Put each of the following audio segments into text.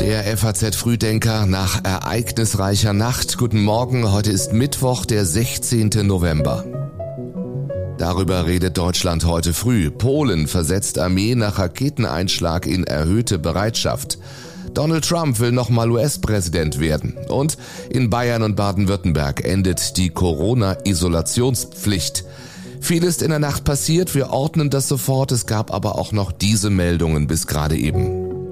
Der FAZ Frühdenker nach ereignisreicher Nacht. Guten Morgen, heute ist Mittwoch, der 16. November. Darüber redet Deutschland heute früh. Polen versetzt Armee nach Raketeneinschlag in erhöhte Bereitschaft. Donald Trump will nochmal US-Präsident werden. Und in Bayern und Baden-Württemberg endet die Corona-Isolationspflicht. Viel ist in der Nacht passiert, wir ordnen das sofort, es gab aber auch noch diese Meldungen bis gerade eben.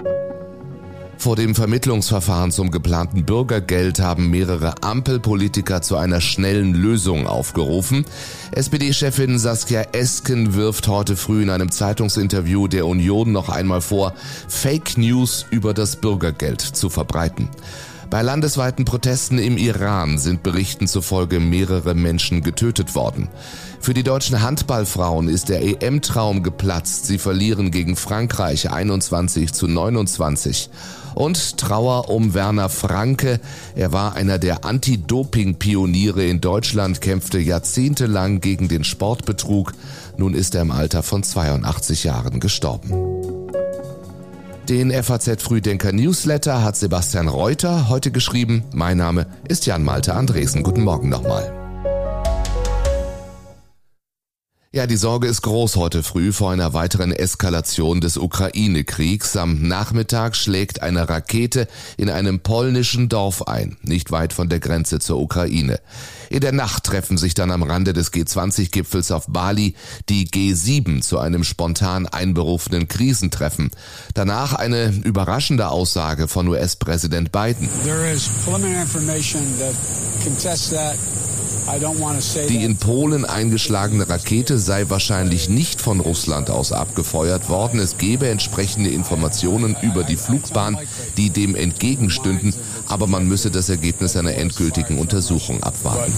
Vor dem Vermittlungsverfahren zum geplanten Bürgergeld haben mehrere Ampelpolitiker zu einer schnellen Lösung aufgerufen. SPD-Chefin Saskia Esken wirft heute früh in einem Zeitungsinterview der Union noch einmal vor, Fake News über das Bürgergeld zu verbreiten. Bei landesweiten Protesten im Iran sind Berichten zufolge mehrere Menschen getötet worden. Für die deutschen Handballfrauen ist der EM-Traum geplatzt. Sie verlieren gegen Frankreich 21 zu 29. Und Trauer um Werner Franke. Er war einer der Anti-Doping-Pioniere in Deutschland, kämpfte jahrzehntelang gegen den Sportbetrug. Nun ist er im Alter von 82 Jahren gestorben. Den FAZ Frühdenker Newsletter hat Sebastian Reuter heute geschrieben. Mein Name ist Jan Malte Andresen. Guten Morgen nochmal. Ja, die Sorge ist groß heute früh vor einer weiteren Eskalation des Ukraine-Kriegs. Am Nachmittag schlägt eine Rakete in einem polnischen Dorf ein, nicht weit von der Grenze zur Ukraine. In der Nacht treffen sich dann am Rande des G20-Gipfels auf Bali die G7 zu einem spontan einberufenen Krisentreffen. Danach eine überraschende Aussage von US-Präsident Biden. There is preliminary information that contests that. Die in Polen eingeschlagene Rakete sei wahrscheinlich nicht von Russland aus abgefeuert worden. Es gebe entsprechende Informationen über die Flugbahn, die dem entgegenstünden, aber man müsse das Ergebnis einer endgültigen Untersuchung abwarten.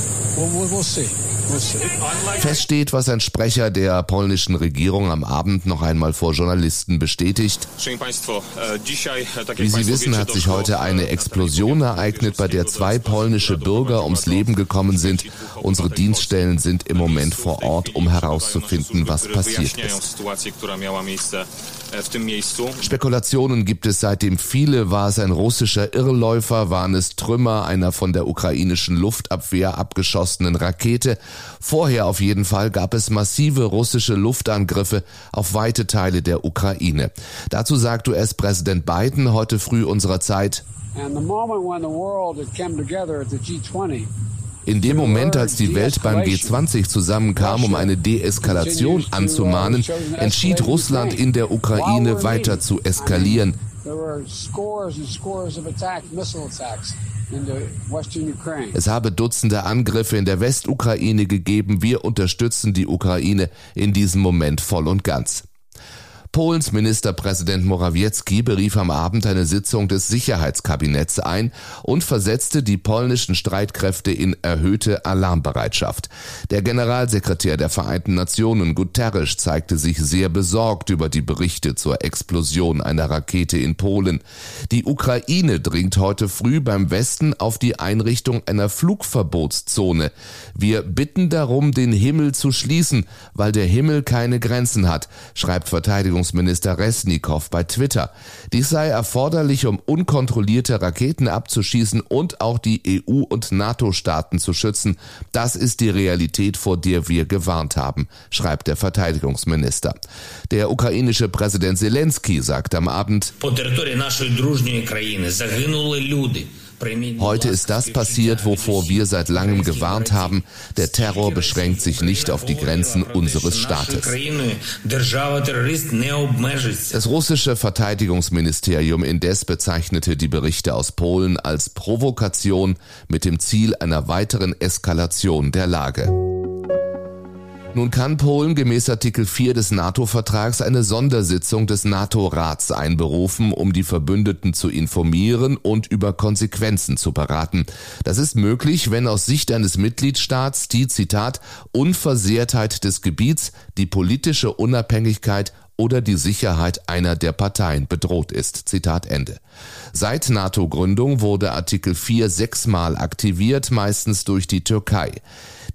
Fest steht, was ein Sprecher der polnischen Regierung am Abend noch einmal vor Journalisten bestätigt. Wie Sie wissen, hat sich heute eine Explosion ereignet, bei der zwei polnische Bürger ums Leben gekommen sind. Unsere Dienststellen sind im Moment vor Ort, um herauszufinden, was passiert ist. Spekulationen gibt es seitdem viele. War es ein russischer Irrläufer? Waren es Trümmer einer von der ukrainischen Luftabwehr abgeschossenen Rakete? Vorher auf jeden Fall gab es massive russische Luftangriffe auf weite Teile der Ukraine. Dazu sagt US-Präsident Biden heute früh unserer Zeit, And the moment when the world had come together at the G20 in dem Moment, als die Welt beim G20 zusammenkam, um eine Deeskalation anzumahnen, entschied Russland in der Ukraine weiter zu eskalieren. Es habe Dutzende Angriffe in der Westukraine gegeben. Wir unterstützen die Ukraine in diesem Moment voll und ganz. Polens Ministerpräsident Morawiecki berief am Abend eine Sitzung des Sicherheitskabinetts ein und versetzte die polnischen Streitkräfte in erhöhte Alarmbereitschaft. Der Generalsekretär der Vereinten Nationen Guterres zeigte sich sehr besorgt über die Berichte zur Explosion einer Rakete in Polen. Die Ukraine dringt heute früh beim Westen auf die Einrichtung einer Flugverbotszone. Wir bitten darum, den Himmel zu schließen, weil der Himmel keine Grenzen hat, schreibt Verteidigungs Verteidigungsminister Resnikow bei Twitter. Dies sei erforderlich, um unkontrollierte Raketen abzuschießen und auch die EU- und NATO-Staaten zu schützen. Das ist die Realität, vor der wir gewarnt haben, schreibt der Verteidigungsminister. Der ukrainische Präsident Zelensky sagt am Abend, Heute ist das passiert, wovor wir seit langem gewarnt haben. Der Terror beschränkt sich nicht auf die Grenzen unseres Staates. Das russische Verteidigungsministerium indes bezeichnete die Berichte aus Polen als Provokation mit dem Ziel einer weiteren Eskalation der Lage. Nun kann Polen gemäß Artikel 4 des NATO-Vertrags eine Sondersitzung des NATO-Rats einberufen, um die Verbündeten zu informieren und über Konsequenzen zu beraten. Das ist möglich, wenn aus Sicht eines Mitgliedstaats die, Zitat, Unversehrtheit des Gebiets, die politische Unabhängigkeit oder die Sicherheit einer der Parteien bedroht ist. Zitat Ende. Seit NATO-Gründung wurde Artikel 4 sechsmal aktiviert, meistens durch die Türkei.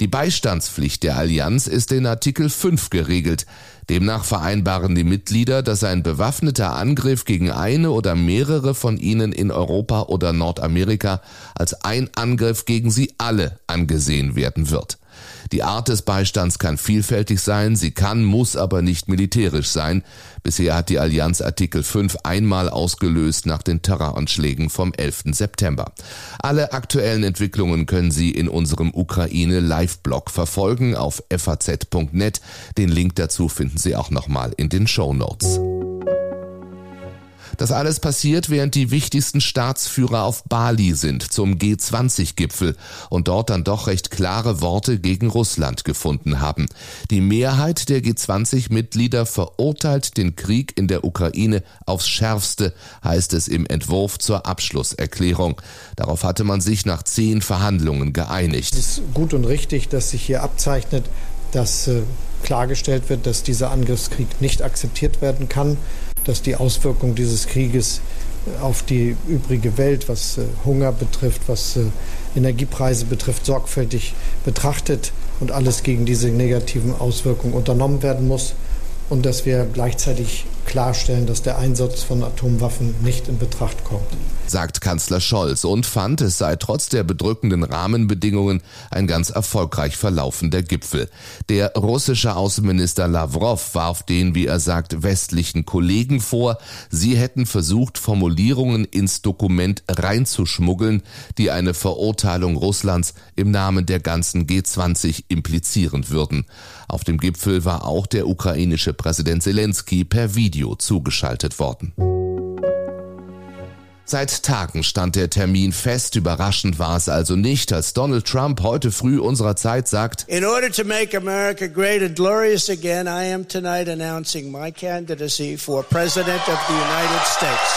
Die Beistandspflicht der Allianz ist in Artikel 5 geregelt. Demnach vereinbaren die Mitglieder, dass ein bewaffneter Angriff gegen eine oder mehrere von ihnen in Europa oder Nordamerika als ein Angriff gegen sie alle angesehen werden wird. Die Art des Beistands kann vielfältig sein, sie kann, muss aber nicht militärisch sein. Bisher hat die Allianz Artikel 5 einmal ausgelöst nach den Terroranschlägen vom 11. September. Alle aktuellen Entwicklungen können Sie in unserem Ukraine Live-Blog verfolgen auf faz.net. Den Link dazu finden Sie auch nochmal in den Show Notes. Das alles passiert, während die wichtigsten Staatsführer auf Bali sind zum G20-Gipfel und dort dann doch recht klare Worte gegen Russland gefunden haben. Die Mehrheit der G20-Mitglieder verurteilt den Krieg in der Ukraine aufs Schärfste, heißt es im Entwurf zur Abschlusserklärung. Darauf hatte man sich nach zehn Verhandlungen geeinigt. Es ist gut und richtig, dass sich hier abzeichnet, dass äh, klargestellt wird, dass dieser Angriffskrieg nicht akzeptiert werden kann dass die Auswirkungen dieses Krieges äh, auf die übrige Welt, was äh, Hunger betrifft, was äh, Energiepreise betrifft, sorgfältig betrachtet und alles gegen diese negativen Auswirkungen unternommen werden muss und dass wir gleichzeitig klarstellen, dass der Einsatz von Atomwaffen nicht in Betracht kommt. Sagt Kanzler Scholz und fand, es sei trotz der bedrückenden Rahmenbedingungen ein ganz erfolgreich verlaufender Gipfel. Der russische Außenminister Lavrov warf den, wie er sagt, westlichen Kollegen vor, sie hätten versucht, Formulierungen ins Dokument reinzuschmuggeln, die eine Verurteilung Russlands im Namen der ganzen G20 implizieren würden. Auf dem Gipfel war auch der ukrainische Präsident Zelensky per Video zugeschaltet worden. Seit Tagen stand der Termin fest. Überraschend war es also nicht, als Donald Trump heute früh unserer Zeit sagt, In order to make America great and glorious again, I am tonight announcing my candidacy for President of the United States.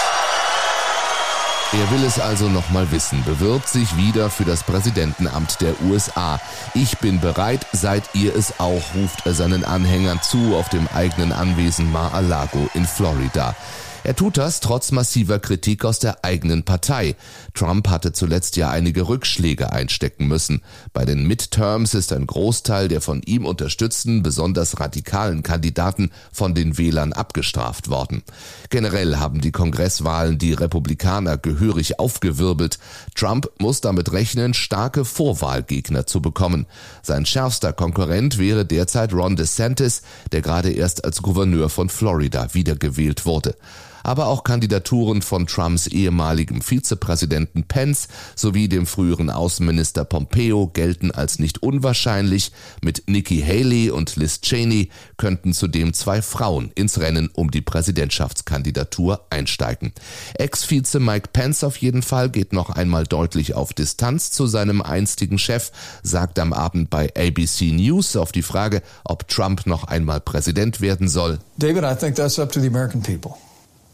Er will es also nochmal wissen, bewirbt sich wieder für das Präsidentenamt der USA. Ich bin bereit, seid ihr es auch, ruft er seinen Anhängern zu auf dem eigenen Anwesen Mar-a-Lago in Florida. Er tut das trotz massiver Kritik aus der eigenen Partei. Trump hatte zuletzt ja einige Rückschläge einstecken müssen. Bei den Midterms ist ein Großteil der von ihm unterstützten, besonders radikalen Kandidaten von den Wählern abgestraft worden. Generell haben die Kongresswahlen die Republikaner gehörig aufgewirbelt. Trump muss damit rechnen, starke Vorwahlgegner zu bekommen. Sein schärfster Konkurrent wäre derzeit Ron DeSantis, der gerade erst als Gouverneur von Florida wiedergewählt wurde aber auch Kandidaturen von Trumps ehemaligem Vizepräsidenten Pence sowie dem früheren Außenminister Pompeo gelten als nicht unwahrscheinlich. Mit Nikki Haley und Liz Cheney könnten zudem zwei Frauen ins Rennen um die Präsidentschaftskandidatur einsteigen. Ex-Vize Mike Pence auf jeden Fall geht noch einmal deutlich auf Distanz zu seinem einstigen Chef, sagt am Abend bei ABC News auf die Frage, ob Trump noch einmal Präsident werden soll. David, I think that's up to the American people.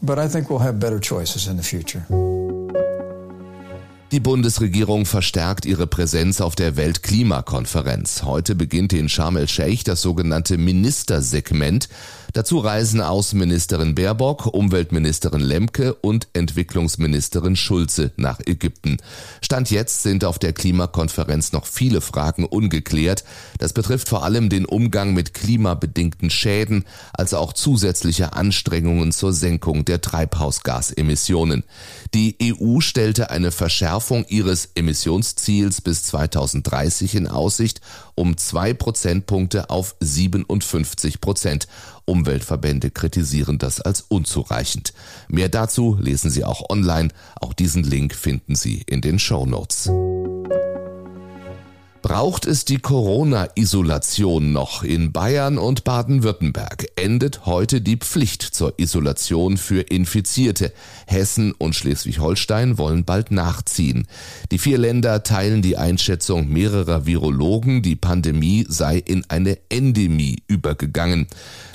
But I think we'll have better choices in the future. Die Bundesregierung verstärkt ihre Präsenz auf der Weltklimakonferenz. Heute beginnt in Sharm el-Sheikh das sogenannte Ministersegment. Dazu reisen Außenministerin Baerbock, Umweltministerin Lemke und Entwicklungsministerin Schulze nach Ägypten. Stand jetzt sind auf der Klimakonferenz noch viele Fragen ungeklärt. Das betrifft vor allem den Umgang mit klimabedingten Schäden, als auch zusätzliche Anstrengungen zur Senkung der Treibhausgasemissionen. Die EU stellte eine Verschärfung ihres Emissionsziels bis 2030 in Aussicht um zwei Prozentpunkte auf 57 Prozent. Umweltverbände kritisieren das als unzureichend. Mehr dazu lesen Sie auch online. Auch diesen Link finden Sie in den Show Notes. Braucht es die Corona-Isolation noch in Bayern und Baden-Württemberg? Endet heute die Pflicht zur Isolation für Infizierte. Hessen und Schleswig-Holstein wollen bald nachziehen. Die vier Länder teilen die Einschätzung mehrerer Virologen, die Pandemie sei in eine Endemie übergegangen.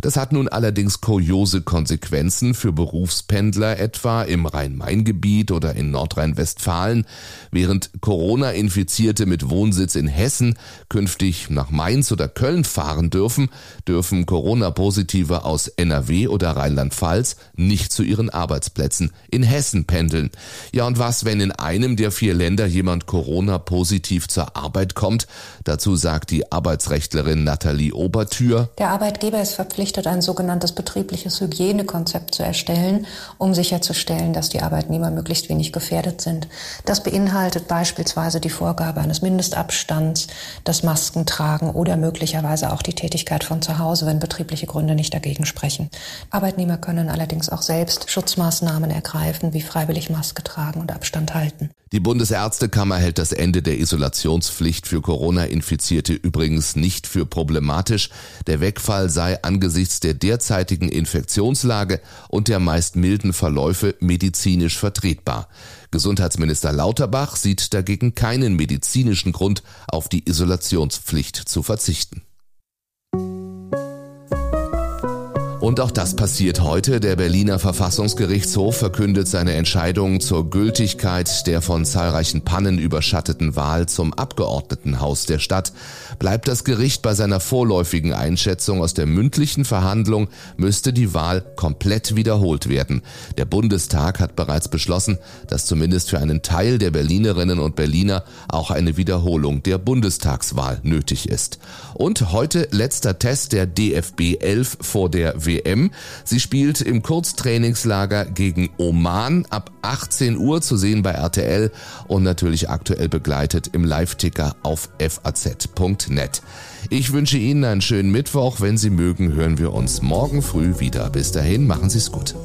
Das hat nun allerdings kuriose Konsequenzen für Berufspendler etwa im Rhein-Main-Gebiet oder in Nordrhein-Westfalen. Während Corona-Infizierte mit Wohnsitz in Hessen Hessen künftig nach Mainz oder Köln fahren dürfen, dürfen Corona-Positive aus NRW oder Rheinland-Pfalz nicht zu ihren Arbeitsplätzen in Hessen pendeln. Ja, und was, wenn in einem der vier Länder jemand Corona-positiv zur Arbeit kommt? Dazu sagt die Arbeitsrechtlerin Nathalie Obertür. Der Arbeitgeber ist verpflichtet, ein sogenanntes betriebliches Hygienekonzept zu erstellen, um sicherzustellen, dass die Arbeitnehmer möglichst wenig gefährdet sind. Das beinhaltet beispielsweise die Vorgabe eines Mindestabstands, das Maskentragen oder möglicherweise auch die Tätigkeit von zu Hause, wenn betriebliche Gründe nicht dagegen sprechen. Arbeitnehmer können allerdings auch selbst Schutzmaßnahmen ergreifen, wie freiwillig Maske tragen und Abstand halten. Die Bundesärztekammer hält das Ende der Isolationspflicht für Corona-Infizierte übrigens nicht für problematisch. Der Wegfall sei angesichts der derzeitigen Infektionslage und der meist milden Verläufe medizinisch vertretbar. Gesundheitsminister Lauterbach sieht dagegen keinen medizinischen Grund, auf die Isolationspflicht zu verzichten. Und auch das passiert heute. Der Berliner Verfassungsgerichtshof verkündet seine Entscheidung zur Gültigkeit der von zahlreichen Pannen überschatteten Wahl zum Abgeordnetenhaus der Stadt. Bleibt das Gericht bei seiner vorläufigen Einschätzung aus der mündlichen Verhandlung, müsste die Wahl komplett wiederholt werden. Der Bundestag hat bereits beschlossen, dass zumindest für einen Teil der Berlinerinnen und Berliner auch eine Wiederholung der Bundestagswahl nötig ist. Und heute letzter Test der DFB 11 vor der WM. WM. Sie spielt im Kurztrainingslager gegen Oman ab 18 Uhr zu sehen bei RTL und natürlich aktuell begleitet im Live-Ticker auf faz.net. Ich wünsche Ihnen einen schönen Mittwoch. Wenn Sie mögen, hören wir uns morgen früh wieder. Bis dahin, machen Sie es gut.